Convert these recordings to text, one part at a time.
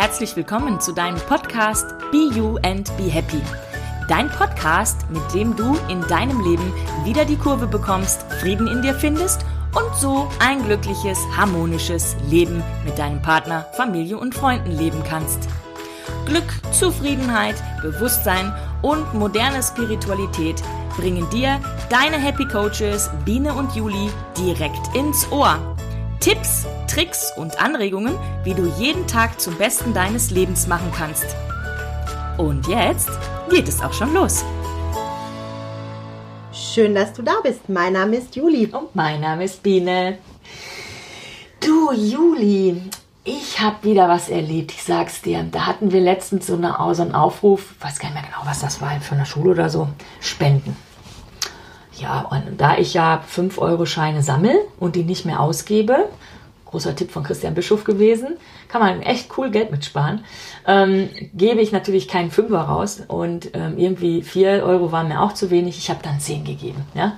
herzlich willkommen zu deinem Podcast Be You and Be Happy. Dein Podcast, mit dem du in deinem Leben wieder die Kurve bekommst, Frieden in dir findest und so ein glückliches, harmonisches Leben mit deinem Partner, Familie und Freunden leben kannst. Glück, Zufriedenheit, Bewusstsein und moderne Spiritualität bringen dir deine Happy Coaches Biene und Juli direkt ins Ohr. Tipps, Tricks und Anregungen, wie du jeden Tag zum Besten deines Lebens machen kannst. Und jetzt geht es auch schon los. Schön, dass du da bist. Mein Name ist Juli. Und mein Name ist Biene. Du, Juli, ich habe wieder was erlebt, ich sag's dir. Da hatten wir letztens so, eine, so einen Aufruf, weiß gar nicht mehr genau, was das war, von der Schule oder so, Spenden. Ja, und da ich ja 5-Euro-Scheine sammle und die nicht mehr ausgebe, großer Tipp von Christian Bischof gewesen, kann man echt cool Geld mitsparen, ähm, gebe ich natürlich keinen Fünfer raus und ähm, irgendwie 4 Euro waren mir auch zu wenig, ich habe dann 10 gegeben. Ja?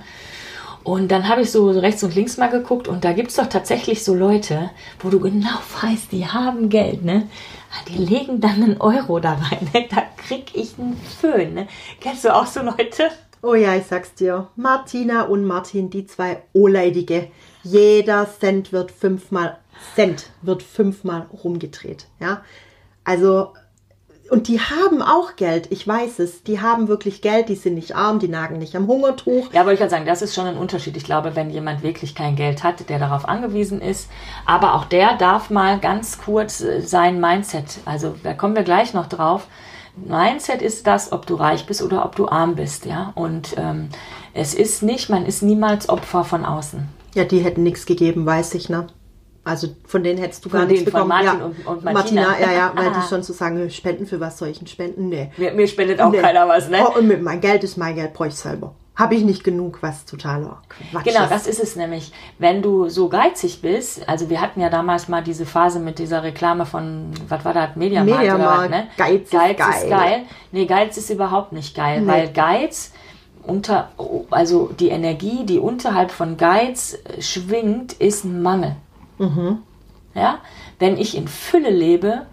Und dann habe ich so rechts und links mal geguckt und da gibt es doch tatsächlich so Leute, wo du genau weißt, die haben Geld, ne? Ah, die legen dann einen Euro da rein, ne? da krieg ich einen Föhn. Ne? Kennst du auch so Leute? Oh ja, ich sag's dir. Martina und Martin, die zwei Oleidige. Jeder Cent wird fünfmal, Cent wird fünfmal rumgedreht. Ja, also, und die haben auch Geld, ich weiß es. Die haben wirklich Geld, die sind nicht arm, die nagen nicht am Hungertuch. Ja, aber ich kann sagen, das ist schon ein Unterschied. Ich glaube, wenn jemand wirklich kein Geld hat, der darauf angewiesen ist, aber auch der darf mal ganz kurz äh, sein Mindset, also da kommen wir gleich noch drauf, Mindset ist das, ob du reich bist oder ob du arm bist, ja. Und ähm, es ist nicht, man ist niemals Opfer von außen. Ja, die hätten nichts gegeben, weiß ich, ne? Also von denen hättest du von gar nichts bekommen. Von Martin ja. und, und Martina. Martina, ja, ja, weil die schon zu sagen, spenden für was soll ich denn spenden? Nee. Mir, mir spendet auch nee. keiner was, ne? Oh, und mit mein Geld ist mein Geld, brauche ich selber. Habe ich nicht genug, was totaler Quatsch Genau, das ist es nämlich. Wenn du so geizig bist, also wir hatten ja damals mal diese Phase mit dieser Reklame von, was war das, Mediamarkt, oder was, ne? Geiz, Geiz ist, geil. ist geil. Nee, Geiz ist überhaupt nicht geil, Nee. weil Geiz unter, also die Energie, die unterhalb von Geiz schwingt, ist ein Mangel. Ja? Wenn ich in Fülle lebe,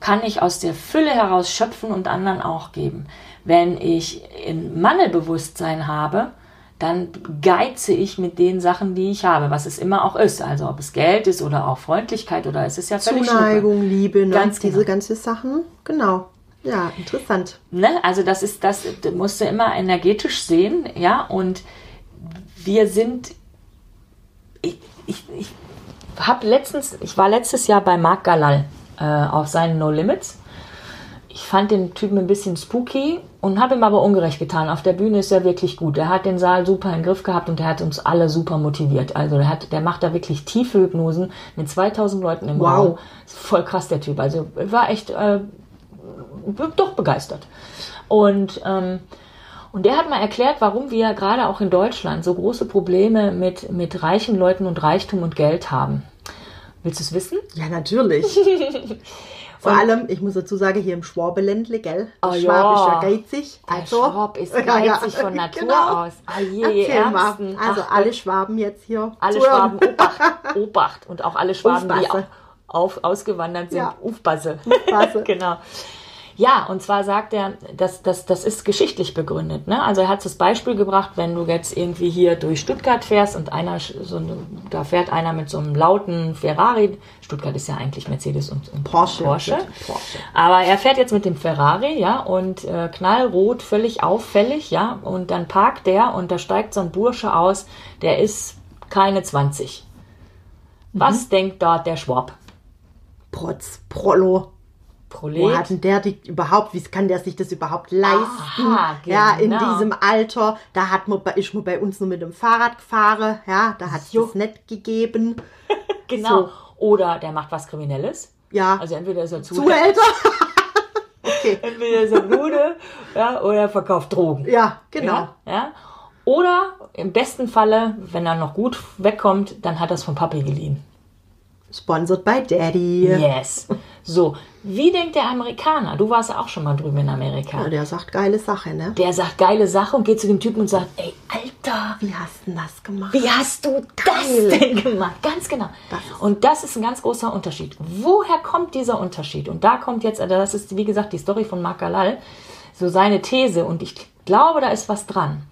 kann ich aus der Fülle heraus schöpfen und anderen auch geben. Wenn ich in Mangelbewusstsein habe, dann geize ich mit den Sachen, die ich habe, was es immer auch ist. Also ob es Geld ist oder auch Freundlichkeit oder es ist ja völlig Zuneigung, Liebe, ne? Ganz diese genau. ganzen Sachen. Genau. Ja, interessant. Ne? Also das ist das, musst du immer energetisch sehen, ja, und wir sind, ich, ich, ich habe letztens, ich war letztes Jahr bei Marc Galal äh, auf seinen No Limits. Ich fand den Typen ein bisschen spooky und habe ihm aber ungerecht getan. Auf der Bühne ist er wirklich gut. Er hat den Saal super in den Griff gehabt und er hat uns alle super motiviert. Also der, hat, der macht da wirklich tiefe Hypnosen mit 2000 Leuten im Wow. Raum. Voll krass, der Typ. Also war echt äh, doch begeistert. Und, ähm, und der hat mal erklärt, warum wir gerade auch in Deutschland so große Probleme mit, mit reichen Leuten und Reichtum und Geld haben. Willst du es wissen? Ja, natürlich. Vor allem, ich muss dazu sagen, hier im Schwabeländle, gell? Oh Der ja. Schwab ist ja geizig. Der Also, Schwab ist Ja, ja. geizig von Natur Genau. aus. Ah je, Erzähl mal. Also Ach alle. Schwaben jetzt hier. alle. Schwaben, Obacht, Obacht. Und auch alle Schwaben, die Aufpasse. auf, auf, ausgewandert sind, Ja. Aufpasse. genau. Ja, und zwar sagt er, das, das, das ist geschichtlich begründet. Ne? Also er hat das Beispiel gebracht, wenn du jetzt irgendwie hier durch Stuttgart fährst und einer, so da fährt einer mit so einem lauten Ferrari. Stuttgart ist ja eigentlich Mercedes und, und Porsche. Porsche. Porsche. Aber er fährt jetzt mit dem Ferrari, ja, und äh, knallrot, völlig auffällig, ja, und dann parkt der und da steigt so ein Bursche aus, der ist keine 20. Was denkt da der Schwab? Protz, Prollo. Wo Prolet? hat denn der die überhaupt, wie kann der sich das überhaupt leisten? Aha, Ja, in genau. diesem Alter, da hat man, ist man bei uns nur mit dem Fahrrad gefahren, ja, da hat es das nicht gegeben. Genau. So. Oder der macht was Kriminelles. Ja, Also entweder ist er zu, zu älter. okay, entweder ist er Bruder, ja, oder er verkauft Drogen. ja, genau. Ja, ja. Oder im besten Falle, wenn er noch gut wegkommt, dann hat er es von Papi geliehen. Sponsored by Daddy. Yes. So, wie denkt der Amerikaner? Du warst ja auch schon mal drüben in Amerika. Ja, der sagt geile Sache, ne? Der sagt geile Sache und geht zu dem Typen und sagt, ey, Alter, Wie hast du das gemacht? wie hast du das denn gemacht? Ganz genau. Und das ist ein ganz großer Unterschied. Woher kommt dieser Unterschied? Und da kommt jetzt, also das ist wie gesagt die Story von Mark Galal, so seine These und ich glaube, da ist was dran.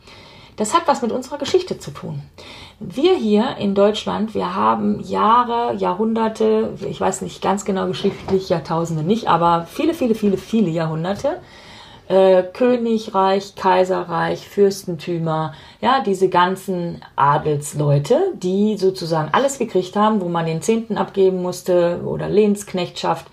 Das hat was mit unserer Geschichte zu tun. Wir hier in Deutschland, wir haben Jahre, Jahrhunderte, ich weiß nicht ganz genau geschichtlich, Jahrtausende nicht, aber viele, viele, viele, viele Jahrhunderte, äh, Königreich, Kaiserreich, Fürstentümer, ja, diese ganzen Adelsleute, die sozusagen alles gekriegt haben, wo man den Zehnten abgeben musste oder Lehnsknechtschaft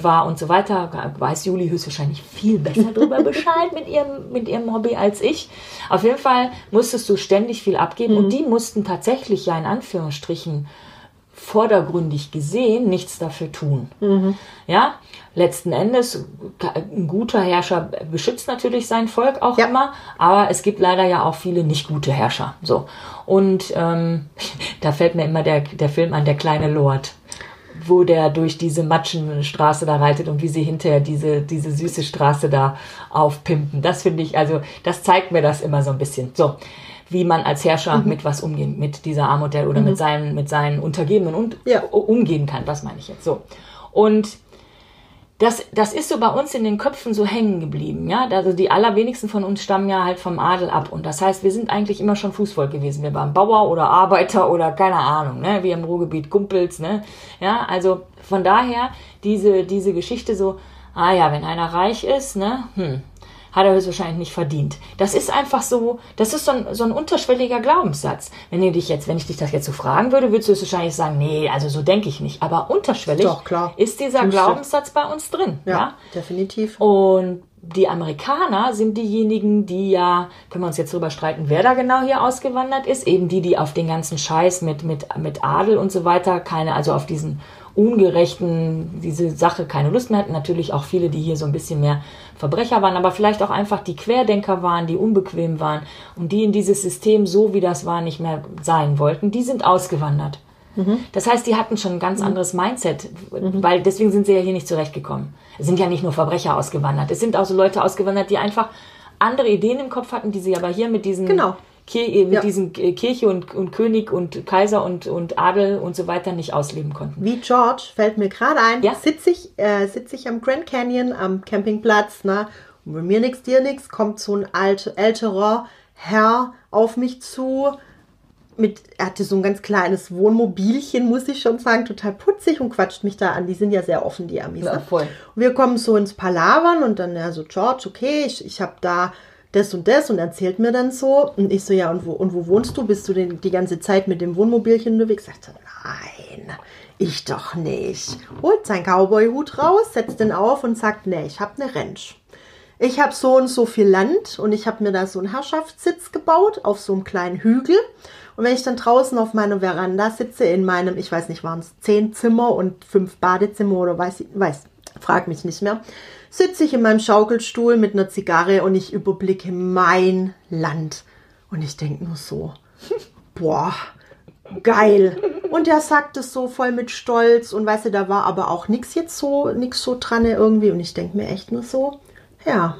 war und so weiter, weiß Juli höchstwahrscheinlich viel besser darüber Bescheid mit ihrem, mit ihrem Hobby als ich. Auf jeden Fall musstest du ständig viel abgeben und die mussten tatsächlich ja in Anführungsstrichen vordergründig gesehen nichts dafür tun. Ja, letzten Endes, ein guter Herrscher beschützt natürlich sein Volk auch Ja. immer, aber es gibt leider ja auch viele nicht gute Herrscher. So. Und ähm, da fällt mir immer der, der Film an, der kleine Lord wo der durch diese Matschenstraße da reitet und wie sie hinterher diese, diese süße Straße da aufpimpen. Das finde ich, also das zeigt mir das immer so ein bisschen. So, wie man als Herrscher mit was umgehen, mit dieser Armut der, oder mit seinen, mit seinen Untergebenen und Ja. umgehen kann. Das meine ich jetzt so. Und das, das ist so bei uns in den Köpfen so hängen geblieben, ja. Also die allerwenigsten von uns stammen ja halt vom Adel ab. Und das heißt, wir sind eigentlich immer schon Fußvolk gewesen. Wir waren Bauer oder Arbeiter oder keine Ahnung, ne, wie im Ruhrgebiet Kumpels, ne. Ja, also von daher diese, diese Geschichte so, ah ja, wenn einer reich ist, ne, hm, hat er höchstwahrscheinlich nicht verdient. Das ist einfach so, das ist so ein, so ein unterschwelliger Glaubenssatz. Wenn ihr dich jetzt, wenn ich dich das jetzt so fragen würde, würdest du wahrscheinlich sagen, nee, also so denke ich nicht. Aber unterschwellig Doch, klar. ist dieser Findest du? Glaubenssatz bei uns drin. Ja, Ja. definitiv. Und die Amerikaner sind diejenigen, die ja, können wir uns jetzt drüber streiten, wer da genau hier ausgewandert ist, eben die, die auf den ganzen Scheiß mit, mit, mit Adel und so weiter, keine, also auf diesen ungerechten, diese Sache keine Lust mehr hatten. Natürlich auch viele, die hier so ein bisschen mehr Verbrecher waren, aber vielleicht auch einfach die Querdenker waren, die unbequem waren und die in dieses System, so wie das war, nicht mehr sein wollten, die sind ausgewandert. Das heißt, die hatten schon ein ganz anderes Mindset, weil deswegen sind sie ja hier nicht zurechtgekommen. Es sind ja nicht nur Verbrecher ausgewandert, es sind auch so Leute ausgewandert, die einfach andere Ideen im Kopf hatten, die sie aber hier mit diesen, Genau. Kir äh, mit Ja. diesen äh, Kirche und, und König und Kaiser und, und Adel und so weiter nicht ausleben konnten. Wie George fällt mir gerade ein, Ja. sitze ich, äh, sitz ich am Grand Canyon am Campingplatz, ne? Und bei mir nix, dir nix, kommt so ein alt, älterer Herr auf mich zu. Mit, er hatte so ein ganz kleines Wohnmobilchen, muss ich schon sagen, total putzig und quatscht mich da an. Die sind ja sehr offen, die Amis. Ja, ne? voll. Und wir kommen so ins Palavern und dann, ja, so, George, okay, ich, ich habe da das und das und erzählt mir dann so. Und ich so, ja, und wo, und wo wohnst du? Bist du denn die ganze Zeit mit dem Wohnmobilchen unterwegs? Sagt er, nein, ich doch nicht. Holt seinen Cowboy-Hut raus, setzt den auf und sagt, nee, ich habe eine Ranch. Ich habe so und so viel Land und ich habe mir da so einen Herrschaftssitz gebaut auf so einem kleinen Hügel. Und wenn ich dann draußen auf meiner Veranda sitze, in meinem, ich weiß nicht, waren es zehn Zimmer und fünf Badezimmer oder weiß weiß, frag mich nicht mehr, sitze ich in meinem Schaukelstuhl mit einer Zigarre und ich überblicke mein Land. Und ich denke nur so, boah, geil. Und er sagt es so voll mit Stolz und weißt du, da war aber auch nix jetzt so, nix so dran irgendwie. Und ich denke mir echt nur so, ja,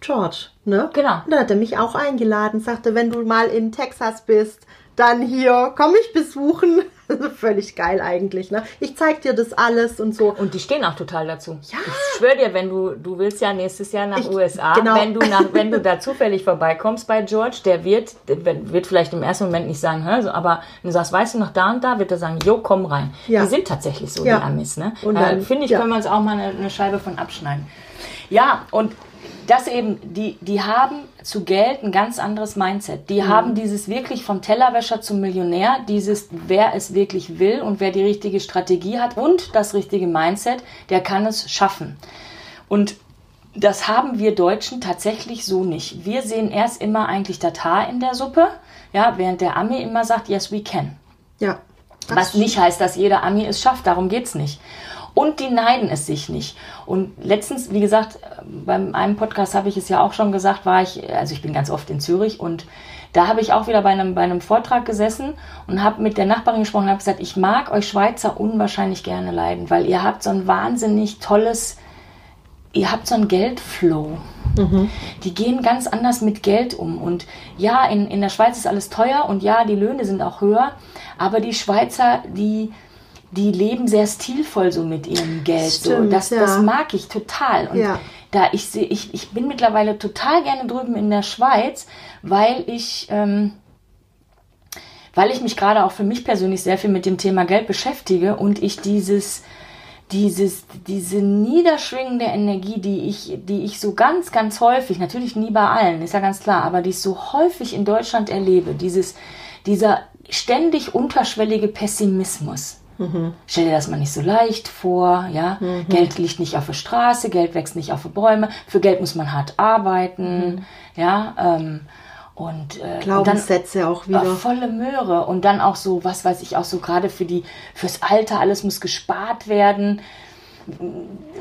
George, ne? Genau. Und dann hat er mich auch eingeladen, sagte, wenn du mal in Texas bist, dann hier, komm ich besuchen. Also völlig geil eigentlich, ne? Ich zeig dir das alles und so. Und die stehen auch total dazu. Ja. Ich schwöre dir, wenn du, du willst ja nächstes Jahr nach Ich- USA, genau. wenn du nach, wenn du da zufällig vorbeikommst bei George, der wird, der wird vielleicht im ersten Moment nicht sagen, so, aber wenn du sagst, weißt du noch da und da, wird er sagen, jo, komm rein. Ja. Die sind tatsächlich so, Ja. die Amis, ne? Und Da dann- finde ich, ja. können wir uns auch mal eine, eine Scheibe von abschneiden. Ja, und das eben, die, die haben zu Geld ein ganz anderes Mindset. Die haben dieses wirklich vom Tellerwäscher zum Millionär, dieses, wer es wirklich will und wer die richtige Strategie hat und das richtige Mindset, der kann es schaffen. Und das haben wir Deutschen tatsächlich so nicht. Wir sehen erst immer eigentlich das Haar in der Suppe, ja, während der Ami immer sagt, yes, we can. Ja. Was nicht heißt, dass jeder Ami es schafft, darum geht's nicht. Und die neiden es sich nicht. Und letztens, wie gesagt, beim einem Podcast habe ich es ja auch schon gesagt, war ich, also ich bin ganz oft in Zürich und da habe ich auch wieder bei einem, bei einem Vortrag gesessen und habe mit der Nachbarin gesprochen und habe gesagt, ich mag euch Schweizer unwahrscheinlich gerne leiden, weil ihr habt so ein wahnsinnig tolles, ihr habt so ein Geldflow. Mhm. Die gehen ganz anders mit Geld um. Und ja, in, in der Schweiz ist alles teuer und ja, die Löhne sind auch höher, aber die Schweizer, die die leben sehr stilvoll so mit ihrem Geld. Stimmt, so. das, ja. das mag ich total. Und ja. da ich sehe, ich, ich bin mittlerweile total gerne drüben in der Schweiz, weil ich, ähm, weil ich mich gerade auch für mich persönlich sehr viel mit dem Thema Geld beschäftige und ich dieses, dieses, diese niederschwingende Energie, die ich, die ich so ganz, ganz häufig, natürlich nie bei allen, ist ja ganz klar, aber die ich so häufig in Deutschland erlebe, dieses, dieser ständig unterschwellige Pessimismus. Mhm. Stell dir das mal nicht so leicht vor, ja. Mhm. Geld liegt nicht auf der Straße, Geld wächst nicht auf den Bäumen. Für Geld muss man hart arbeiten, mhm. ja. Ähm, und, äh, Glaubenssätze und dann, auch wieder. Äh, volle Möhre. Und dann auch so, was weiß ich, auch so gerade für die, fürs Alter, alles muss gespart werden.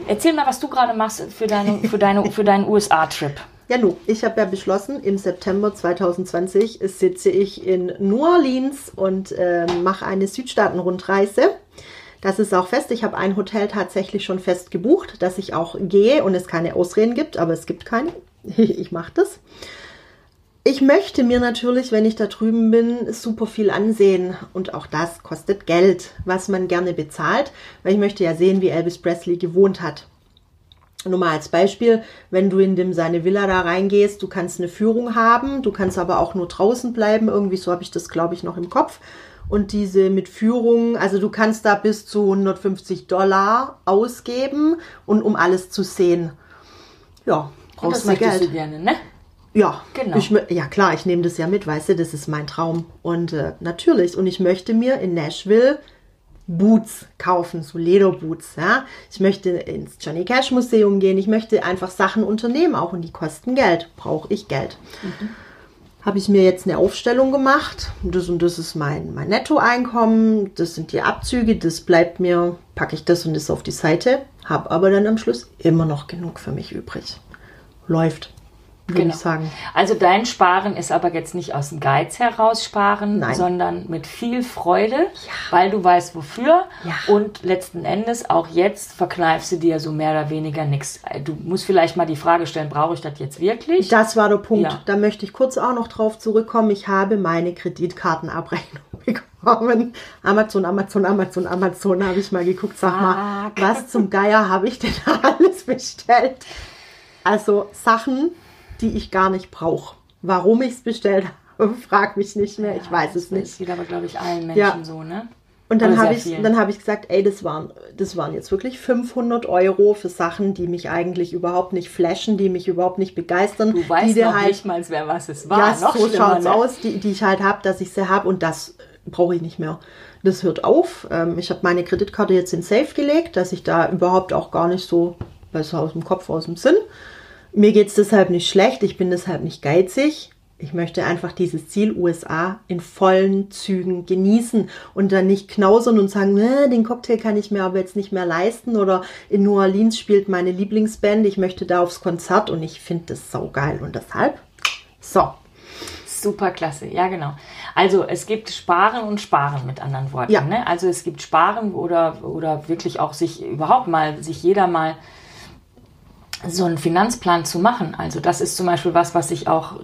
Erzähl mal, was du gerade machst für, deine, für, deine, für deinen USA-Trip. Ja, nu, ich habe ja beschlossen, im September 2020 sitze ich in New Orleans und äh, mache eine Südstaaten-Rundreise. Das ist auch fest. Ich habe ein Hotel tatsächlich schon fest gebucht, dass ich auch gehe und es keine Ausreden gibt, aber es gibt keine. ich mache das. Ich möchte mir natürlich, wenn ich da drüben bin, super viel ansehen. Und auch das kostet Geld, was man gerne bezahlt, weil ich möchte ja sehen, wie Elvis Presley gewohnt hat. Nur mal als Beispiel, wenn du in dem seine Villa da reingehst, du kannst eine Führung haben, du kannst aber auch nur draußen bleiben, irgendwie so habe ich das glaube ich noch im Kopf. Und diese mit Führung, also du kannst da bis zu 150 Dollar ausgeben und um alles zu sehen. Ja, brauchst du Geld. Du gerne, ne? Ja, genau. Ich, ja klar, ich nehme das ja mit, weißt du, das ist mein Traum. Und äh, natürlich, und ich möchte mir in Nashville Boots kaufen, so Lederboots. Ja? Ich möchte ins Johnny Cash Museum gehen. Ich möchte einfach Sachen unternehmen, auch und die kosten Geld. Brauche ich Geld. Mhm. Habe ich mir jetzt eine Aufstellung gemacht. Das und das ist mein, mein Nettoeinkommen. Das sind die Abzüge. Das bleibt mir, packe ich das und das auf die Seite. Habe aber dann am Schluss immer noch genug für mich übrig. Läuft würde genau. ich sagen. Also dein Sparen ist aber jetzt nicht aus dem Geiz heraus sparen, Nein. sondern mit viel Freude, ja. weil du weißt wofür. Ja. Und letzten Endes auch jetzt verkneifst du dir so mehr oder weniger nichts. Du musst vielleicht mal die Frage stellen, brauche ich das jetzt wirklich? Das war der Punkt. Ja. Da möchte ich kurz auch noch drauf zurückkommen. Ich habe meine Kreditkartenabrechnung bekommen. Amazon, Amazon, Amazon, Amazon habe ich mal geguckt. Sag mal, was zum Geier habe ich denn da alles bestellt? Also Sachen, die ich gar nicht brauche. Warum ich es bestellt habe, frag mich nicht mehr. Ja, ich weiß es nicht. Das geht aber, glaube ich, allen Menschen ja. so, ne? Und dann habe ich, dann habe ich gesagt, ey, das waren, das waren jetzt wirklich 500 Euro für Sachen, die mich eigentlich überhaupt nicht flashen, die mich überhaupt nicht begeistern. Du weißt die noch halt, nicht mal, wer was es war. Ja, noch so schaut's ne? aus, die, die ich halt habe, dass ich sie habe und das brauche ich nicht mehr. Das hört auf. Ähm, ich habe meine Kreditkarte jetzt in Safe gelegt, dass ich da überhaupt auch gar nicht so, besser aus dem Kopf, aus dem Sinn, mir geht es deshalb nicht schlecht, ich bin deshalb nicht geizig. Ich möchte einfach dieses Ziel USA in vollen Zügen genießen und dann nicht knausern und sagen, ne, den Cocktail kann ich mir aber jetzt nicht mehr leisten oder in New Orleans spielt meine Lieblingsband, ich möchte da aufs Konzert und ich finde das saugeil und deshalb so. Super klasse, ja genau. Also es gibt Sparen und Sparen mit anderen Worten. Ja. Ne? Also es gibt Sparen oder, oder wirklich auch sich überhaupt mal, sich jeder mal so einen Finanzplan zu machen. Also das ist zum Beispiel was, was ich auch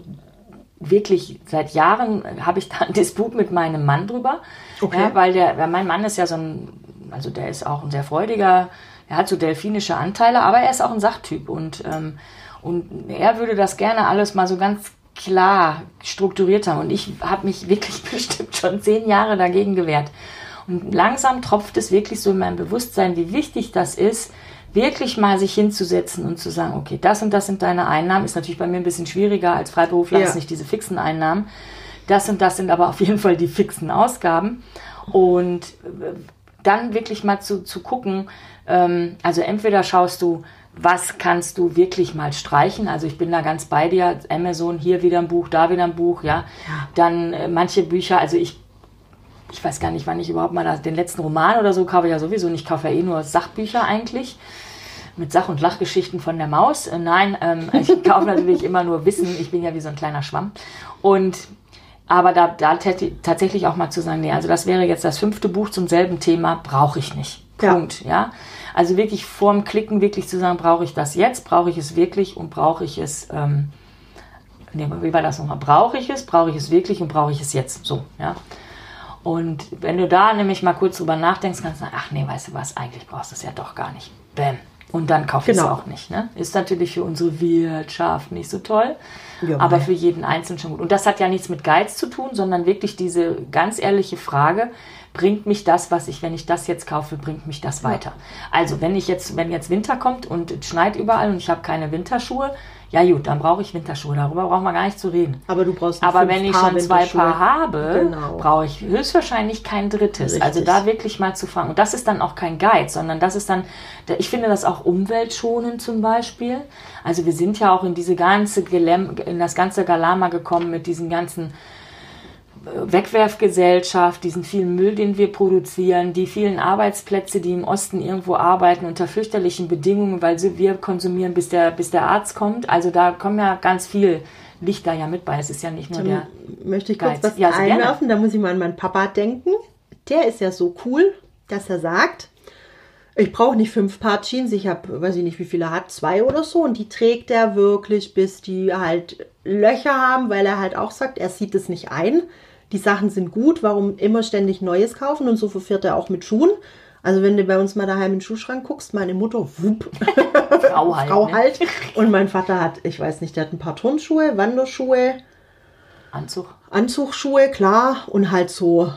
wirklich seit Jahren habe ich da einen Disput mit meinem Mann drüber. Okay. Ja, weil der, weil mein Mann ist ja so ein, also der ist auch ein sehr freudiger, er hat so delfinische Anteile, aber er ist auch ein Sachtyp und, ähm, und er würde das gerne alles mal so ganz klar strukturiert haben. Und ich habe mich wirklich bestimmt schon zehn Jahre dagegen gewehrt. Und langsam tropft es wirklich so in meinem Bewusstsein, wie wichtig das ist, wirklich mal sich hinzusetzen und zu sagen, okay, das und das sind deine Einnahmen, ist natürlich bei mir ein bisschen schwieriger als Freiberufler, ja. ist nicht diese fixen Einnahmen. Das und das sind aber auf jeden Fall die fixen Ausgaben. Und äh, dann wirklich mal zu, zu gucken, ähm, also entweder schaust du, was kannst du wirklich mal streichen? Also ich bin da ganz bei dir. Amazon, hier wieder ein Buch, da wieder ein Buch, ja. ja. Dann äh, manche Bücher, also ich ich weiß gar nicht, wann ich überhaupt mal den letzten Roman oder so kaufe, ja sowieso nicht, kaufe ja eh nur Sachbücher eigentlich. Mit Sach- und Lachgeschichten von der Maus. Äh, nein, ähm, ich kaufe natürlich immer nur Wissen. Ich bin ja wie so ein kleiner Schwamm. Und Aber da, da tatsächlich auch mal zu sagen, nee, also das wäre jetzt das fünfte Buch zum selben Thema, brauche ich nicht. Ja. Punkt, ja. Also wirklich vorm Klicken wirklich zu sagen, brauche ich das jetzt, brauche ich es wirklich und brauche ich es, ähm, nee, wie war das nochmal? Brauche ich es, brauche ich es wirklich und brauche ich es jetzt? So, ja. Und wenn du da nämlich mal kurz drüber nachdenkst, kannst du sagen, ach nee, weißt du was, eigentlich brauchst du es ja doch gar nicht. Bäm. Und dann kauf ich es Genau. auch nicht. Ne? Ist natürlich für unsere Wirtschaft nicht so toll, Ja, aber mei. für jeden Einzelnen schon gut. Und das hat ja nichts mit Geiz zu tun, sondern wirklich diese ganz ehrliche Frage, bringt mich das, was ich, wenn ich das jetzt kaufe, bringt mich das weiter? Also wenn ich jetzt, wenn jetzt Winter kommt und es schneit überall und ich habe keine Winterschuhe, ja gut, dann brauche ich Winterschuhe. Darüber brauchen wir gar nicht zu reden. Aber du brauchst Aber wenn ich Paar schon zwei. Paar habe, Genau. brauche ich höchstwahrscheinlich kein drittes. Richtig. Also da wirklich mal zu fangen. Und das ist dann auch kein Geiz, sondern das ist dann, ich finde das auch umweltschonend zum Beispiel. Also wir sind ja auch in diese ganze Gelem, in das ganze Galama gekommen mit diesen ganzen Wegwerfgesellschaft, diesen vielen Müll, den wir produzieren, die vielen Arbeitsplätze, die im Osten irgendwo arbeiten unter fürchterlichen Bedingungen, weil wir konsumieren, bis der, bis der Arzt kommt. Also da kommen ja ganz viel Licht da ja mit bei. Es ist ja nicht nur der. Möchte ich kurz Geiz. was Ja, gerne. einwerfen? Da muss ich mal an meinen Papa denken. Der ist ja so cool, dass er sagt, ich brauche nicht fünf Paar Jeans, ich habe, weiß ich nicht, wie viele er hat, zwei oder so. Und die trägt er wirklich, bis die halt Löcher haben, weil er halt auch sagt, er sieht es nicht ein. Die Sachen sind gut, warum immer ständig Neues kaufen? Und so verfährt er auch mit Schuhen. Also wenn du bei uns mal daheim in den Schuhschrank guckst, meine Mutter, wupp, Frau halt. Frau ne? halt. Und mein Vater hat, ich weiß nicht, der hat ein paar Turnschuhe, Wanderschuhe, Anzug. Anzugsschuhe, klar, und halt so,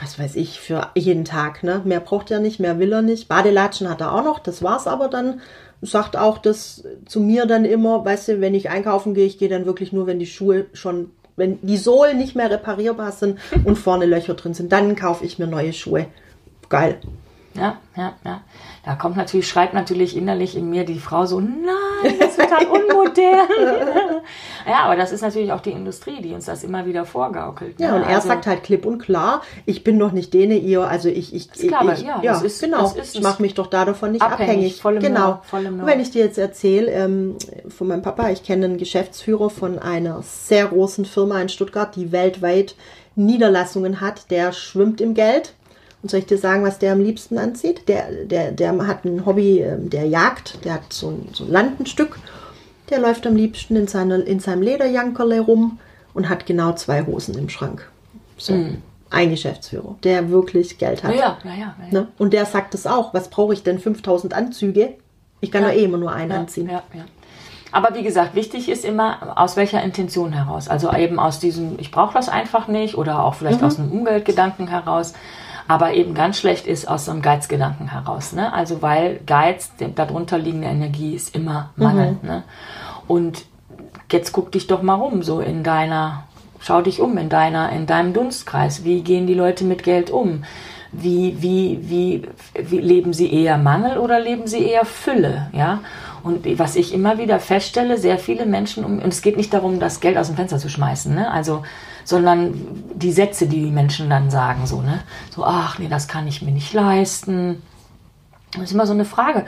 was weiß ich, für jeden Tag, ne? Mehr braucht er nicht, mehr will er nicht. Badelatschen hat er auch noch, das war's aber dann. Sagt auch das zu mir dann immer, weißt du, wenn ich einkaufen gehe, ich gehe dann wirklich nur, wenn die Schuhe schon, wenn die Sohlen nicht mehr reparierbar sind und vorne Löcher drin sind, dann kaufe ich mir neue Schuhe. Geil. Ja, ja, ja. Da kommt natürlich, schreit natürlich innerlich in mir die Frau so, nein, das ist total unmodern. ja, aber das ist natürlich auch die Industrie, die uns das immer wieder vorgaukelt. Ja, ne? und er Also- sagt halt klipp und klar, ich bin doch nicht dene ihr, also ich, ich, Sklave, ich ja, ja, das ist- genau, ist ich mache mich doch da davon nicht abhängig, abhängig. genau. volle Möhre. Und wenn ich dir jetzt erzähle, ähm, von meinem Papa, ich kenne einen Geschäftsführer von einer sehr großen Firma in Stuttgart, die weltweit Niederlassungen hat, der schwimmt im Geld. Und soll ich dir sagen, was der am liebsten anzieht? Der, der, der hat ein Hobby, ähm, der jagt, der hat so ein, so ein Landenstück. Der läuft am liebsten in, seiner, in seinem Lederjankerle rum und hat genau zwei Hosen im Schrank. So. Ein Geschäftsführer, der wirklich Geld hat. Ja, ja, ja, ja, ja. Ne? Und der sagt es auch. Was brauche ich denn? 5000 Anzüge? Ich kann Ja. doch eh immer nur einen anziehen. Aber wie gesagt, wichtig ist immer, aus welcher Intention heraus. Also eben aus diesem, ich brauche das einfach nicht oder auch vielleicht Mhm. aus einem Umweltgedanken heraus. Aber eben ganz schlecht ist aus so einem Geizgedanken heraus. Ne? Also weil Geiz, die darunter liegende Energie ist immer Mangel. Mhm. Ne? Und jetzt guck dich doch mal rum, so in deiner, schau dich um in deiner, in deinem Dunstkreis. Wie gehen die Leute mit Geld um? Wie, wie, wie, wie leben sie eher Mangel oder leben sie eher Fülle? Ja. Und was ich immer wieder feststelle, sehr viele Menschen, um, und es geht nicht darum, das Geld aus dem Fenster zu schmeißen, ne? Also, sondern die Sätze, die die Menschen dann sagen, so, ne? So, ach nee, das kann ich mir nicht leisten. Das ist immer so eine Frage.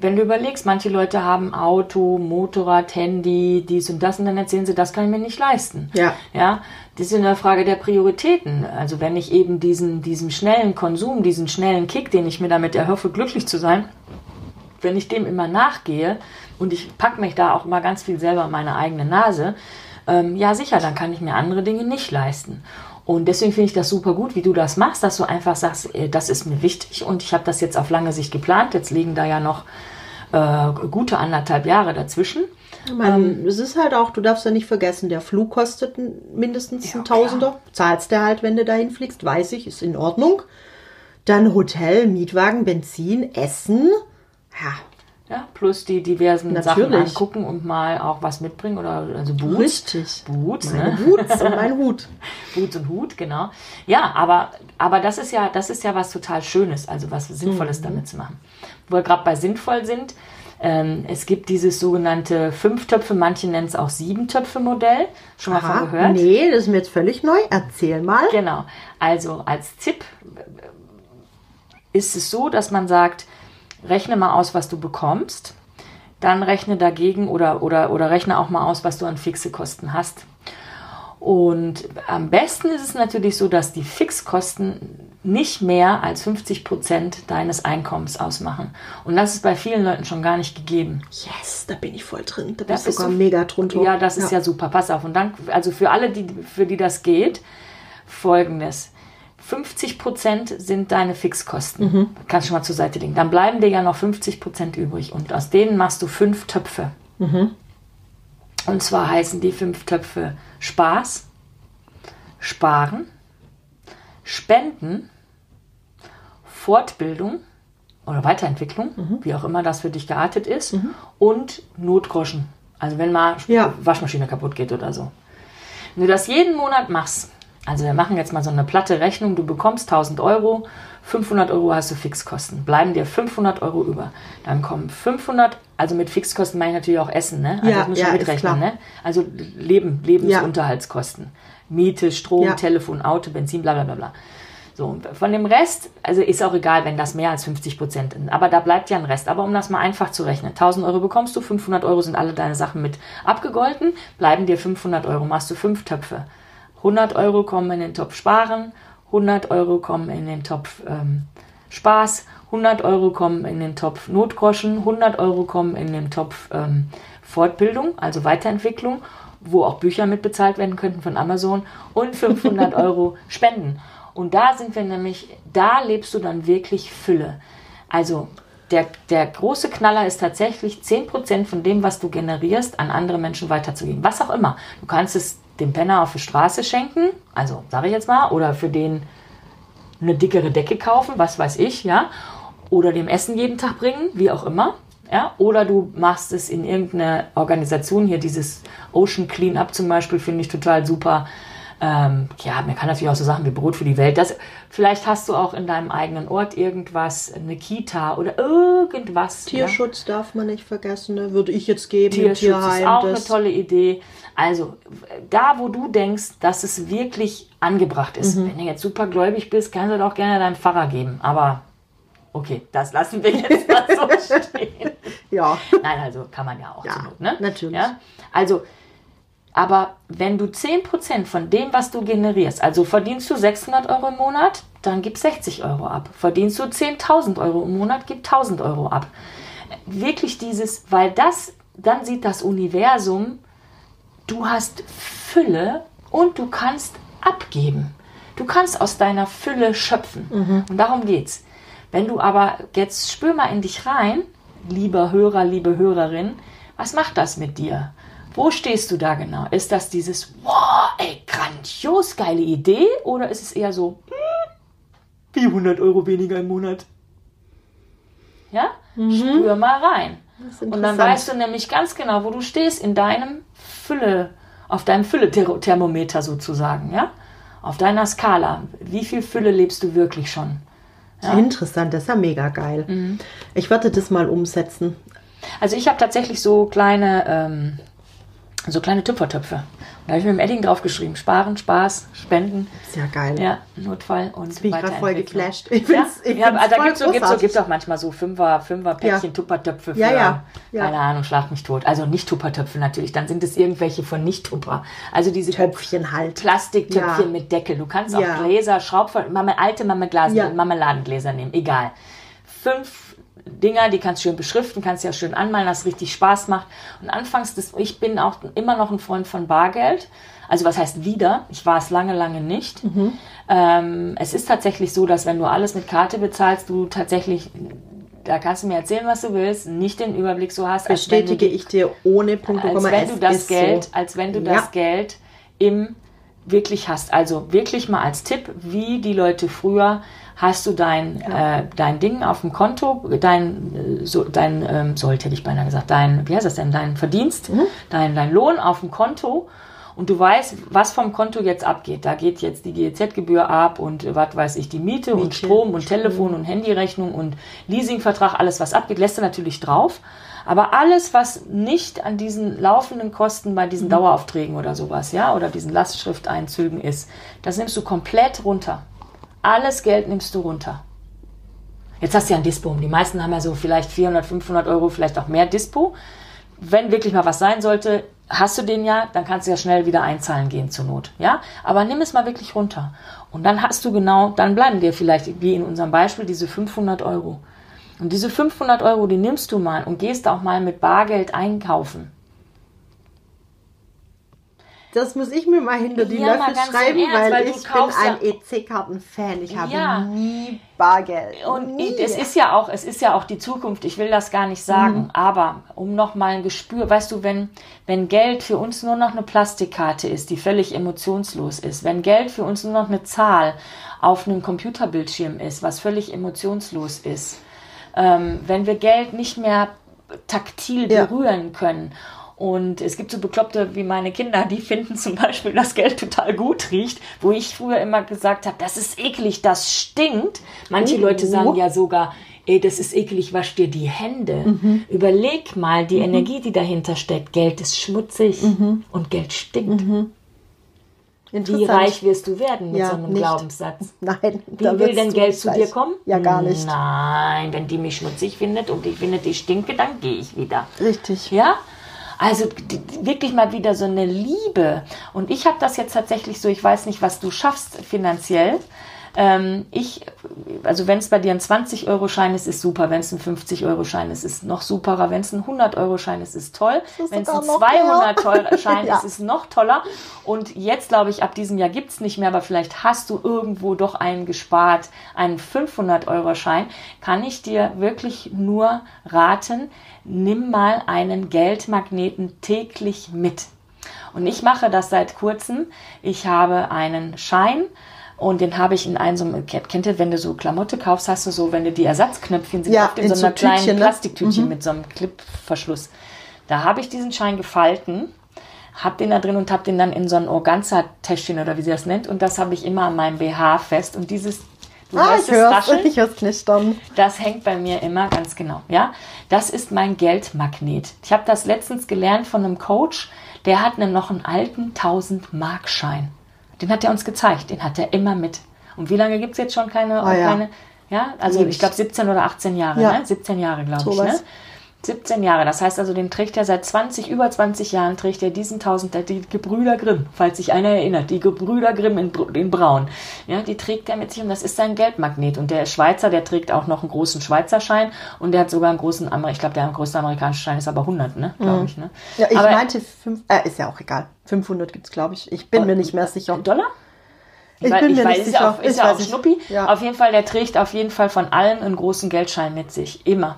Wenn du überlegst, manche Leute haben Auto, Motorrad, Handy, dies und das und dann erzählen sie, das kann ich mir nicht leisten. Ja. Ja, das ist eine Frage der Prioritäten. Also wenn ich eben diesen, diesen schnellen Konsum, diesen schnellen Kick, den ich mir damit erhoffe, glücklich zu sein, wenn ich dem immer nachgehe und ich packe mich da auch immer ganz viel selber in meine eigene Nase, ähm, ja sicher, dann kann ich mir andere Dinge nicht leisten. Und deswegen finde ich das super gut, wie du das machst, dass du einfach sagst, äh, das ist mir wichtig und ich habe das jetzt auf lange Sicht geplant. Jetzt liegen da ja noch äh, gute anderthalb Jahre dazwischen. Ich meine, es ist halt auch, du darfst ja nicht vergessen, der Flug kostet mindestens Ja, ein Tausender. Zahlst du halt, wenn du dahin fliegst, weiß ich, ist in Ordnung. Dann Hotel, Mietwagen, Benzin, Essen. Ja, Ja, plus die diversen Sachen Natürlich. angucken und mal auch was mitbringen oder also Boots. richtig. Boots, Meine ne? Boots und mein Hut. Boots und Hut, genau. Ja, aber, aber das ist ja, das ist ja was total Schönes, also was Sinnvolles damit zu machen. Wo wir gerade bei sinnvoll sind, ähm, es gibt dieses sogenannte Fünftöpfe, manche nennen es auch Siebentöpfe-Modell. Schon mal Aha, von gehört? nee, das ist mir jetzt völlig neu. Erzähl mal. Genau. Also als Tipp ist es so, dass man sagt, rechne mal aus, was du bekommst, dann rechne dagegen oder, oder, oder rechne auch mal aus, was du an fixe Kosten hast. Und am besten ist es natürlich so, dass die Fixkosten nicht mehr als 50 Prozent deines Einkommens ausmachen. Und das ist bei vielen Leuten schon gar nicht gegeben. Yes, da bin ich voll drin. Da bin Das ist sogar so- mega drunter. Ja, das ist ja. super. Pass auf. Und dann, also für alle, die, für die das geht, folgendes. 50 Prozent sind deine Fixkosten. Mhm. Kannst schon mal zur Seite legen. Dann bleiben dir ja noch 50 Prozent übrig. Und aus denen machst du fünf Töpfe. Mhm. Und zwar heißen die fünf Töpfe Spaß, Sparen, Spenden, Fortbildung oder Weiterentwicklung, Mhm. wie auch immer das für dich geartet ist, und Notgroschen. Also wenn mal Ja. Waschmaschine kaputt geht oder so. Wenn du das jeden Monat machst, also wir machen jetzt mal so eine platte Rechnung, du bekommst 1000 Euro, 500 Euro hast du Fixkosten, bleiben dir 500 Euro über. Dann kommen 500, also mit Fixkosten meine ich natürlich auch Essen, ne? Also Ja, das muss ja, schon ist mitrechnen, ne? Also Leben, Lebensunterhaltskosten. Miete, Strom, Ja. Telefon, Auto, Benzin, bla bla bla bla. So, von dem Rest, also ist auch egal, wenn das mehr als 50 Prozent sind, aber da bleibt ja ein Rest. Aber um das mal einfach zu rechnen, 1000 Euro bekommst du, 500 Euro sind alle deine Sachen mit abgegolten, bleiben dir 500 Euro, machst du fünf Töpfe. 100 Euro kommen in den Topf Sparen, 100 Euro kommen in den Topf ähm, Spaß, 100 Euro kommen in den Topf Notgroschen, 100 Euro kommen in den Topf ähm, Fortbildung, also Weiterentwicklung, wo auch Bücher mitbezahlt werden könnten von Amazon und 500 Euro Spenden. Und da sind wir nämlich, da lebst du dann wirklich Fülle. Also der, der große Knaller ist tatsächlich 10% von dem, was du generierst, an andere Menschen weiterzugeben. Was auch immer. Du kannst es dem Penner auf der Straße schenken, also sage ich jetzt mal, oder für den eine dickere Decke kaufen, was weiß ich, ja, oder dem Essen jeden Tag bringen, wie auch immer, ja, oder du machst es in irgendeine Organisation, hier dieses Ocean Cleanup zum Beispiel, finde ich total super. Ähm, ja, man kann natürlich auch so Sachen wie Brot für die Welt. Das, vielleicht hast du auch in deinem eigenen Ort irgendwas, eine Kita oder irgendwas. ja. Tierschutz darf man nicht vergessen, ne? würde ich jetzt geben. Tierschutz ist Tierheim, auch eine das- tolle Idee. Also, da wo du denkst, dass es wirklich angebracht ist. Mhm. Wenn du jetzt super gläubig bist, kannst du doch gerne deinem Pfarrer geben. Aber okay, das lassen wir jetzt mal so stehen. Ja. Nein, also kann man ja auch Ja, zur Not, ne? natürlich. Ja? Also, aber wenn du 10% von dem, was du generierst, also verdienst du 600 Euro im Monat, dann gib 60 Euro ab. Verdienst du 10.000 Euro im Monat, gib 1.000 Euro ab. Wirklich dieses, weil das, dann sieht das Universum, du hast Fülle und du kannst abgeben. Du kannst aus deiner Fülle schöpfen. Und darum geht's. Wenn du aber, jetzt spür mal in dich rein, lieber Hörer, liebe Hörerin, was macht das mit dir? Wo stehst du da genau? Ist das dieses, wow, ey, grandios, geile Idee? Oder ist es eher so, hm, wie 100 Euro weniger im Monat? Ja? Spür mal rein. Und dann weißt du nämlich ganz genau, wo du stehst in deinem Fülle, auf deinem Fülle-Thermometer sozusagen, ja? Auf deiner Skala. Wie viel Fülle lebst du wirklich schon? Interessant, das ist ja mega geil. Mhm. Ich werde das mal umsetzen. Also ich habe tatsächlich so kleine, ähm, so kleine Tupfertöpfe. Und da habe ich mit dem Edding draufgeschrieben. Sparen, Spaß, Spenden, ja geil. ja, Notfall und bin ich grad voll geflasht. Ich ja, find's- ich ja, find's also da gibt es so, gibt's so, gibt's auch manchmal so Fünfer, Fünfer Päckchen Ja. Tuppertöpfe für, Ja, ja, ja. keine Ahnung, schlag mich tot. Also nicht Tuppertöpfe natürlich, dann sind es irgendwelche von nicht-Tupper. Also diese Töpfchen halt. Plastiktöpfchen Ja. mit Deckel. Du kannst auch Ja. Gläser, Schraubver alte Marmeladen, Ja. Marmeladengläser nehmen. Egal. Fünf Dinger, die kannst du schön beschriften, kannst ja schön anmalen, das richtig Spaß macht. Und anfangs, das, ich bin auch immer noch ein Freund von Bargeld. Also was heißt wieder? Ich war es lange, lange nicht. Mhm. Ähm, es ist tatsächlich so, dass wenn du alles mit Karte bezahlst, du tatsächlich, da kannst du mir erzählen, was du willst, nicht den Überblick so hast, du Bestätige die ich dir ohne Punkt als wenn es du das Geld, so. als wenn du Ja. das Geld im wirklich hast. Also wirklich mal als Tipp, wie die Leute früher hast du dein, äh, dein Ding auf dem Konto, dein, äh, so, dein ähm, Sold hätte ich beinahe gesagt, dein, wie heißt das denn, dein Verdienst, Mhm. dein, dein Lohn auf dem Konto und du weißt, was vom Konto jetzt abgeht. Da geht jetzt die GEZ-Gebühr ab und äh, was weiß ich, die Miete, und Miete, Strom und Telefon und Handyrechnung und Leasingvertrag, alles was abgeht, lässt du natürlich drauf. Aber alles, was nicht an diesen laufenden Kosten bei Mhm. diesen Daueraufträgen oder sowas, ja, oder diesen Lastschrifteinzügen ist, das nimmst du komplett runter. Alles Geld nimmst du runter. Jetzt hast du ja ein Dispo. Die meisten haben ja so vielleicht 400, 500 Euro, vielleicht auch mehr Dispo. Wenn wirklich mal was sein sollte, hast du den ja, dann kannst du ja schnell wieder einzahlen gehen zur Not. Ja, aber nimm es mal wirklich runter. Und dann hast du genau, dann bleiben dir vielleicht, wie in unserem Beispiel, diese 500 Euro. Und diese 500 Euro, die nimmst du mal und gehst auch mal mit Bargeld einkaufen. Das muss ich mir mal hinter die Ja, Löffel schreiben, Ernst, weil, weil ich bin ein ja- EC-Karten-Fan. Ich habe Ja. nie Bargeld. Und nie. es ist ja auch, es ist ja auch die Zukunft. Ich will das gar nicht sagen, Mhm. aber um noch mal ein Gespür, weißt du, wenn wenn Geld für uns nur noch eine Plastikkarte ist, die völlig emotionslos ist, wenn Geld für uns nur noch eine Zahl auf einem Computerbildschirm ist, was völlig emotionslos ist, ähm, wenn wir Geld nicht mehr taktil Ja. berühren können. Und es gibt so Bekloppte wie meine Kinder, die finden zum Beispiel, dass Geld total gut riecht, wo ich früher immer gesagt habe, das ist eklig, das stinkt. Manche Oh. Leute sagen ja sogar, ey, das ist eklig, wasch dir die Hände. Mhm. Überleg mal die Energie, die dahinter steckt. Geld ist schmutzig Mhm. und Geld stinkt. Wie Interessant. reich wirst du werden mit Ja, so einem nicht. Glaubenssatz? Nein, Wie will denn Geld zu dir kommen? Ja, gar nicht. Nein, wenn die mich schmutzig findet und ich finde, die stinke, dann gehe ich wieder. Richtig. Ja? Also wirklich mal wieder so eine Liebe. Und ich habe das jetzt tatsächlich so, ich weiß nicht, was du schaffst finanziell. Ähm, ich, also wenn es bei dir ein 20-Euro-Schein ist, ist super. Wenn es ein 50-Euro-Schein ist, ist noch superer. Wenn es ein 100-Euro-Schein ist, ist toll. Wenn es ein sogar noch mehr. 200-Schein Ja. ist, ist noch toller. Und jetzt glaube ich, ab diesem Jahr gibt's nicht mehr, aber vielleicht hast du irgendwo doch einen gespart, einen 500-Euro-Schein, kann ich dir wirklich nur raten, nimm mal einen Geldmagneten täglich mit. Und ich mache das seit kurzem. Ich habe einen Schein und den habe ich in einem so einem, kennt ihr, wenn du so Klamotte kaufst, hast du so, wenn du die Ersatzknöpfchen sind, Ja, oft in, so so einer kleinen Tütchen, ne? Plastiktütchen mit so einem Clipverschluss. Da habe ich diesen Schein gefalten, habe den da drin und habe den dann in so ein Organza-Täschchen oder wie sie das nennt und das habe ich immer an meinem BH fest und dieses Du Ah, ich es hör's, rascheln? ich hör's knistern. Das hängt bei mir immer ganz genau. Ja, das ist mein Geldmagnet. Ich habe das letztens gelernt von einem Coach, der hat einen, noch einen alten 1000 Mark Schein. Den hat er uns gezeigt. Den hat er immer mit. Und wie lange gibt's jetzt schon keine? Ah, ja. keine ja, also ich glaube 17 oder 18 Jahre. Ja. Ne? 17 Jahre glaube ich. Sowas. Ne? 17 Jahre. Das heißt also, den trägt er seit 20, über 20 Jahren trägt er diesen 1000, der- die Gebrüder Grimm, falls sich einer erinnert, die Gebrüder Grimm in, in Braun. Ja, die trägt er mit sich und das ist sein Geldmagnet. Und der Schweizer, der trägt auch noch einen großen Schweizer Schein und der hat sogar einen großen, Amer ich glaube, der größte amerikanische Schein ist aber 100, ne, glaube ich, ne. Ja, ich aber meinte, fünf, äh, ist ja auch egal. 500 gibt's, glaube ich. Ich bin mir nicht mehr sicher. Dollar? Ich Weil- bin mir weiß, nicht ist ja sicher. auch, ist ja auch. Schnuppi. Ja. Auf jeden Fall, der trägt auf jeden Fall von allen einen großen Geldschein mit sich. Immer.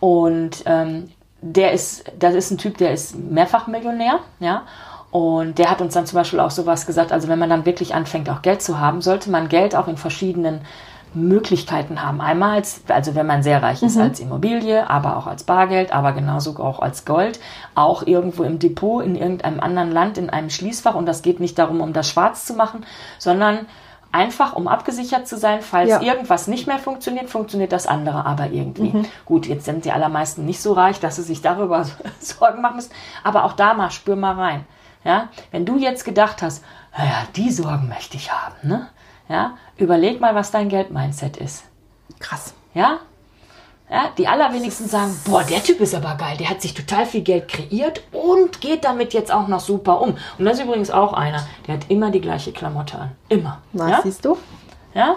Und ähm, der ist, das ist ein Typ, der ist mehrfach Millionär, ja. Und der hat uns dann zum Beispiel auch sowas gesagt, also wenn man dann wirklich anfängt, auch Geld zu haben, sollte man Geld auch in verschiedenen Möglichkeiten haben. Einmal als, also wenn man sehr reich ist, Mhm. als Immobilie, aber auch als Bargeld, aber genauso auch als Gold, auch irgendwo im Depot in irgendeinem anderen Land, in einem Schließfach. Und das geht nicht darum, um das schwarz zu machen, sondern einfach, um abgesichert zu sein, falls Ja. irgendwas nicht mehr funktioniert, funktioniert das andere aber irgendwie. Mhm. Gut, jetzt sind die allermeisten nicht so reich, dass sie sich darüber Sorgen machen müssen, aber auch da mal, spür mal rein. Ja, wenn du jetzt gedacht hast, naja, die Sorgen möchte ich haben, ne? Ja, überleg mal, was dein Geldmindset ist. Krass. Ja? Ja, die allerwenigsten sagen, boah, der Typ ist aber geil, der hat sich total viel Geld kreiert und geht damit jetzt auch noch super um. Und das ist übrigens auch einer, der hat immer die gleiche Klamotte an. Immer. Na, ja? siehst du? Ja?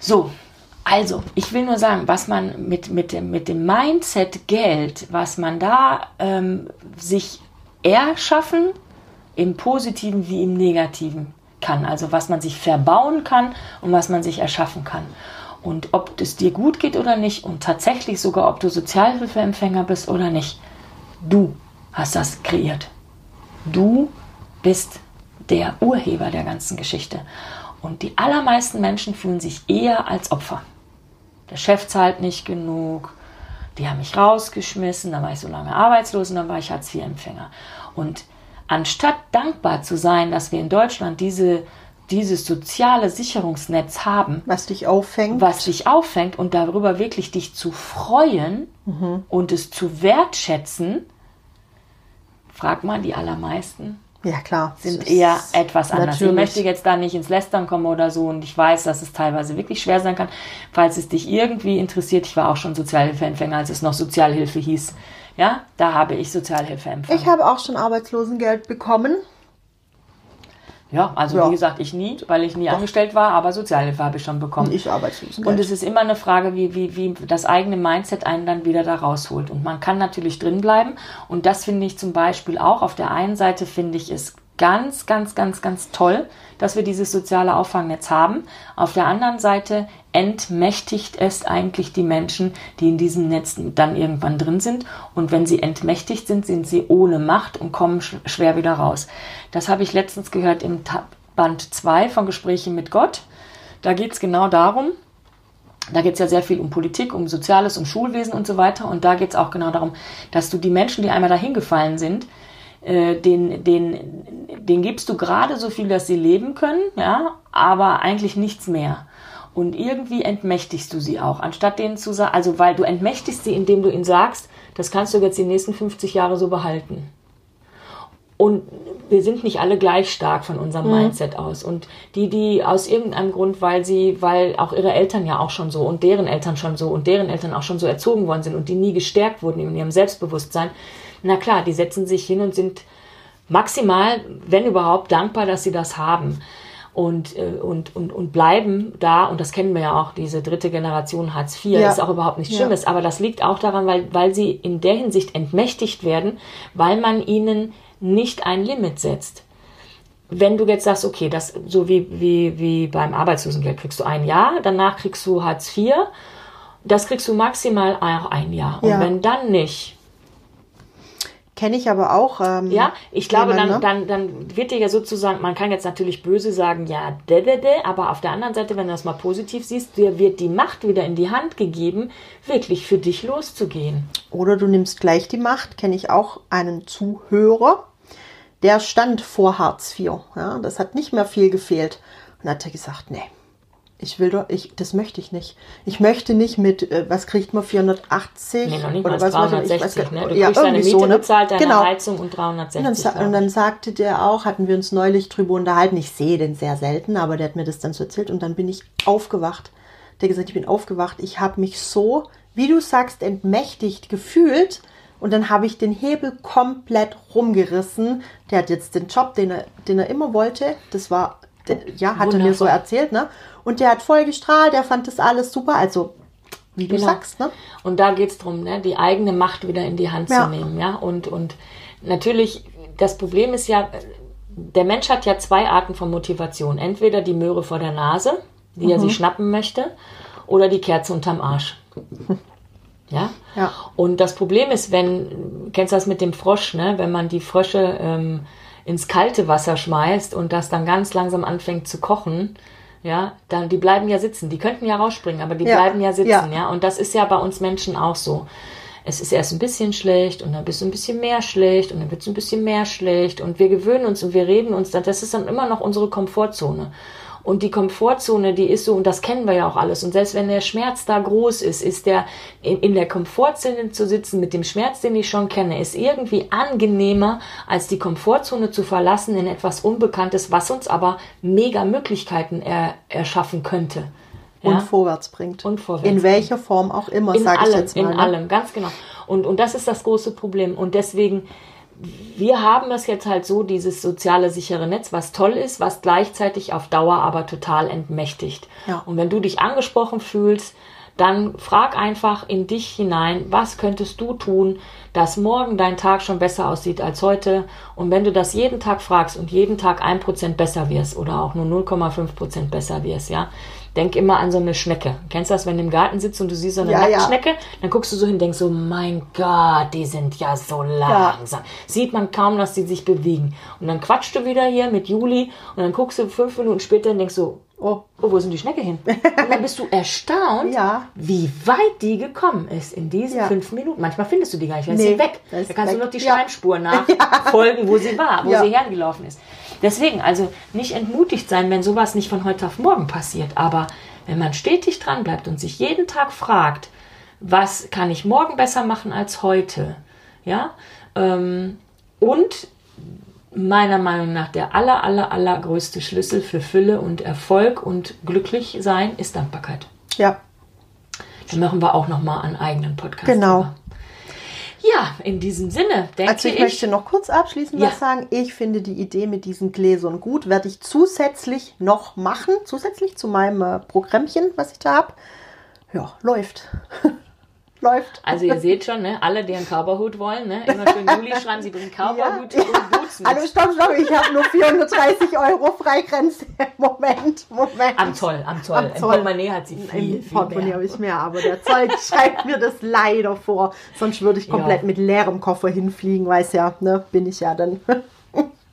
So, also, ich will nur sagen, was man mit, mit, dem, mit dem Mindset Geld, was man da ähm, sich erschaffen, im Positiven wie im Negativen kann. Also was man sich verbauen kann und was man sich erschaffen kann. Und ob es dir gut geht oder nicht und tatsächlich sogar, ob du Sozialhilfeempfänger bist oder nicht, du hast das kreiert. Du bist der Urheber der ganzen Geschichte. Und die allermeisten Menschen fühlen sich eher als Opfer. Der Chef zahlt nicht genug, die haben mich rausgeschmissen, dann war ich so lange arbeitslos und dann war ich Hartz-IV-Empfänger. Und anstatt dankbar zu sein, dass wir in Deutschland diese, dieses soziale Sicherungsnetz haben, Was dich auffängt. was dich auffängt und darüber wirklich dich zu freuen und es zu wertschätzen, frag mal die allermeisten, Ja, klar. sind eher etwas anders. Ich natürlich. möchte jetzt da nicht ins Lästern kommen oder so und ich weiß, dass es teilweise wirklich schwer sein kann. Falls es dich irgendwie interessiert, ich war auch schon Sozialhilfeempfänger, als es noch Sozialhilfe hieß. Ja, da habe ich Sozialhilfe empfangen. Ich habe auch schon Arbeitslosengeld bekommen. Ja, also Ja. wie gesagt, ich nie, weil ich nie angestellt war, aber Sozialhilfe habe ich schon bekommen. Ich Arbeitslosengeld. Und es ist immer eine Frage, wie, wie, wie das eigene Mindset einen dann wieder da rausholt. Und man kann natürlich drin bleiben. Und das finde ich zum Beispiel auch. Auf der einen Seite finde ich es ganz, ganz, ganz, ganz toll, dass wir dieses soziale Auffangnetz haben. Auf der anderen Seite entmächtigt es eigentlich die Menschen, die in diesem Netz dann irgendwann drin sind. Und wenn sie entmächtigt sind, sind sie ohne Macht und kommen sch schwer wieder raus. Das habe ich letztens gehört im Band 2 von Gespräche mit Gott. Da geht es genau darum, da geht es ja sehr viel um Politik, um Soziales, um Schulwesen und so weiter. Und da geht es auch genau darum, dass du die Menschen, die einmal dahin gefallen sind, äh, den, den, den gibst du gerade so viel, dass sie leben können, ja, aber eigentlich nichts mehr. Und irgendwie entmächtigst du sie auch, anstatt denen zu sagen, also weil du entmächtigst sie, indem du ihnen sagst, das kannst du jetzt die nächsten 50 Jahre so behalten. Und wir sind nicht alle gleich stark von unserem Mindset aus. Und die, die aus irgendeinem Grund, weil sie, weil auch ihre Eltern ja auch schon so und deren Eltern schon so und deren Eltern auch schon so erzogen worden sind und die nie gestärkt wurden in ihrem Selbstbewusstsein, na klar, die setzen sich hin und sind maximal, wenn überhaupt, dankbar, dass sie das haben. Und, äh, und, und, und bleiben da, und das kennen wir ja auch, diese dritte Generation Hartz IV, Ja. ist auch überhaupt nichts Ja. Schlimmes, aber das liegt auch daran, weil, weil sie in der Hinsicht entmächtigt werden, weil man ihnen nicht ein Limit setzt. Wenn du jetzt sagst, okay, das so wie, wie, wie beim Arbeitslosengeld kriegst du ein Jahr, danach kriegst du Hartz IV, das kriegst du maximal auch ein Jahr. Und Ja. wenn dann nicht, Kenne ich aber auch. Ähm, ja, ich glaube, dann, ne? dann, dann wird dir ja sozusagen, man kann jetzt natürlich böse sagen, ja, de, de, de, aber auf der anderen Seite, wenn du das mal positiv siehst, dir wird die Macht wieder in die Hand gegeben, wirklich für dich loszugehen. Oder du nimmst gleich die Macht. Kenne ich auch einen Zuhörer, der stand vor Hartz IV. Ja, das hat nicht mehr viel gefehlt. Und hat er gesagt, nee, ich will doch, ich, das möchte ich nicht. Ich möchte nicht mit, äh, was kriegt man, 480? Nee, noch nicht mal was weiß ich, 360, ich weiß ne? Du ja, kriegst deine Miete so, ne? bezahlt, deine genau. Heizung und Und dann, 360. sa- glaub und dann sagte der auch, hatten wir uns neulich drüber unterhalten, ich sehe den sehr selten, aber der hat mir das dann so erzählt und dann bin ich aufgewacht. Der hat gesagt, ich bin aufgewacht, ich habe mich so, wie du sagst, entmächtigt gefühlt und dann habe ich den Hebel komplett rumgerissen. Der hat jetzt den Job, den er, den er immer wollte, das war, ja, hat er mir so Wundervoll. erzählt, ne? Und der hat voll gestrahlt, der fand das alles super, also wie du Genau. sagst, ne? Und da geht's drum, ne, die eigene Macht wieder in die Hand Ja. zu nehmen, ja. Und, und natürlich, das Problem ist ja, der Mensch hat ja zwei Arten von Motivation. Entweder die Möhre vor der Nase, die er Mhm. sich schnappen möchte, oder die Kerze unterm Arsch. Ja? Ja. Und das Problem ist, wenn, kennst du das mit dem Frosch, ne? Wenn man die Frösche ähm, ins kalte Wasser schmeißt und das dann ganz langsam anfängt zu kochen, ja, dann die bleiben ja sitzen. Die könnten ja rausspringen, aber die Ja. bleiben ja sitzen, Ja. ja. Und das ist ja bei uns Menschen auch so. Es ist erst ein bisschen schlecht und dann bist du ein bisschen mehr schlecht und dann wird es ein bisschen mehr schlecht und wir gewöhnen uns und wir reden uns, dann- das ist dann immer noch unsere Komfortzone. Und die Komfortzone, die ist so, und das kennen wir ja auch alles. Und selbst wenn der Schmerz da groß ist, ist der in, in der Komfortzone zu sitzen mit dem Schmerz, den ich schon kenne, ist irgendwie angenehmer, als die Komfortzone zu verlassen in etwas Unbekanntes, was uns aber mega Möglichkeiten er, erschaffen könnte. Und Ja? vorwärts bringt. Und vorwärts In welcher Form auch immer, in sage ich allem, jetzt mal. in ne? allem, ganz genau. Und, und das ist das große Problem. Und deswegen, wir haben das jetzt halt so, dieses soziale sichere Netz, was toll ist, was gleichzeitig auf Dauer aber total entmächtigt. Ja. Und wenn du dich angesprochen fühlst, dann frag einfach in dich hinein, was könntest du tun, dass morgen dein Tag schon besser aussieht als heute. Und wenn du das jeden Tag fragst und jeden Tag ein Prozent besser wirst oder auch nur 0,5 Prozent besser wirst, ja, denk immer an so eine Schnecke. Kennst du das, wenn du im Garten sitzt und du siehst so eine Ja, ja. Nacktschnecke? Dann guckst du so hin und denkst so, mein Gott, die sind ja so langsam. Sieht man kaum, dass die sich bewegen. Und dann quatschst du wieder hier mit Juli und dann guckst du fünf Minuten später und denkst so, Oh, oh, wo sind die Schnecke hin? Und dann bist du erstaunt, Ja. wie weit die gekommen ist in diesen Ja. fünf Minuten. Manchmal findest du die gar nicht, ist Nee, sie weg. da kannst weg. du noch die Ja. Schleimspuren nachfolgen, wo sie war, wo Ja. sie hergelaufen ist. Deswegen, also nicht entmutigt sein, wenn sowas nicht von heute auf morgen passiert. Aber wenn man stetig dran bleibt und sich jeden Tag fragt, was kann ich morgen besser machen als heute, ja, ähm, und meiner Meinung nach der aller, aller, allergrößte Schlüssel für Fülle und Erfolg und glücklich sein ist Dankbarkeit. ja. Da machen wir auch noch mal einen eigenen Podcast. Genau. drüber. Ja, in diesem Sinne, denke Also ich, ich. möchte noch kurz abschließend Ja. was sagen. Ich finde die Idee mit diesen Gläsern gut. Werde ich zusätzlich noch machen, zusätzlich zu meinem äh, Programmchen, was ich da habe. Ja, läuft. läuft. also ihr seht schon, ne, alle, die einen Cowboyhut wollen, ne, immer schön Juli schreiben, sie bringen Cowboyhut Ja. und Boots mit. Hallo, stopp, stopp, ich habe nur 430 Euro Freigrenze. Moment, Moment. Am Zoll, am Zoll. Am Im Zoll. Portemonnaie hat sie viel, Im viel Portemonnaie habe ich mehr, aber der Zoll schreibt mir das leider vor. Sonst würde ich komplett Ja. mit leerem Koffer hinfliegen, weiß ja, ne, bin ich ja dann.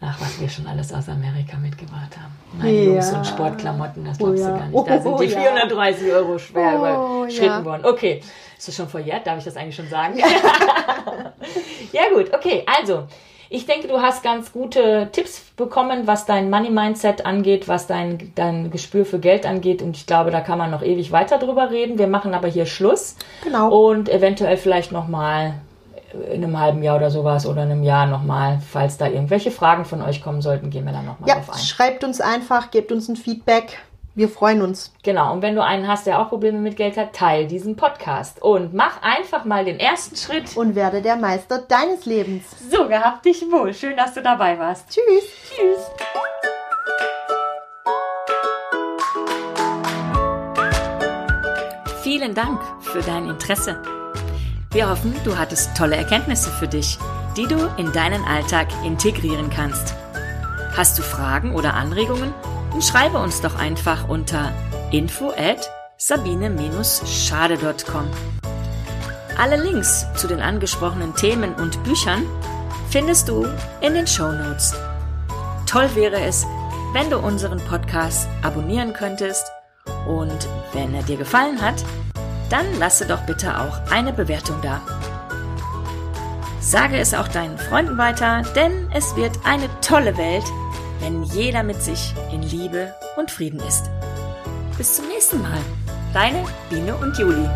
Ach, was wir schon alles aus Amerika mitgebracht haben. Meine Ja. Jungs und Sportklamotten, das Oh glaubst ja. du gar nicht. Da sind Oh die ja. 430 Euro schwer Oh überschritten ja. worden. Okay, ist das schon verjährt? Darf ich das eigentlich schon sagen? ja gut, okay, also. Ich denke, du hast ganz gute Tipps bekommen, was dein Money-Mindset angeht, was dein, dein Gespür für Geld angeht. Und ich glaube, da kann man noch ewig weiter drüber reden. Wir machen aber hier Schluss. Genau. Und eventuell vielleicht nochmal in einem halben Jahr oder sowas oder einem Jahr nochmal, falls da irgendwelche Fragen von euch kommen sollten, gehen wir dann nochmal Ja, drauf ein. schreibt uns einfach, gebt uns ein Feedback. Wir freuen uns. Genau, und wenn du einen hast, der auch Probleme mit Geld hat, teil diesen Podcast und mach einfach mal den ersten Schritt. Und werde der Meister deines Lebens. So, gehabt dich wohl. Schön, dass du dabei warst. Tschüss. Tschüss. Vielen Dank für dein Interesse. Wir hoffen, du hattest tolle Erkenntnisse für dich, die du in deinen Alltag integrieren kannst. Hast du Fragen oder Anregungen? Dann schreibe uns doch einfach unter info at sabine-schade.com. Alle Links zu den angesprochenen Themen und Büchern findest du in den Show Notes. Toll wäre es, wenn du unseren Podcast abonnieren könntest und wenn er dir gefallen hat, dann lasse doch bitte auch eine Bewertung da. Sage es auch deinen Freunden weiter, denn es wird eine tolle Welt, wenn jeder mit sich in Liebe und Frieden ist. Bis zum nächsten Mal. Deine Biene und Juli.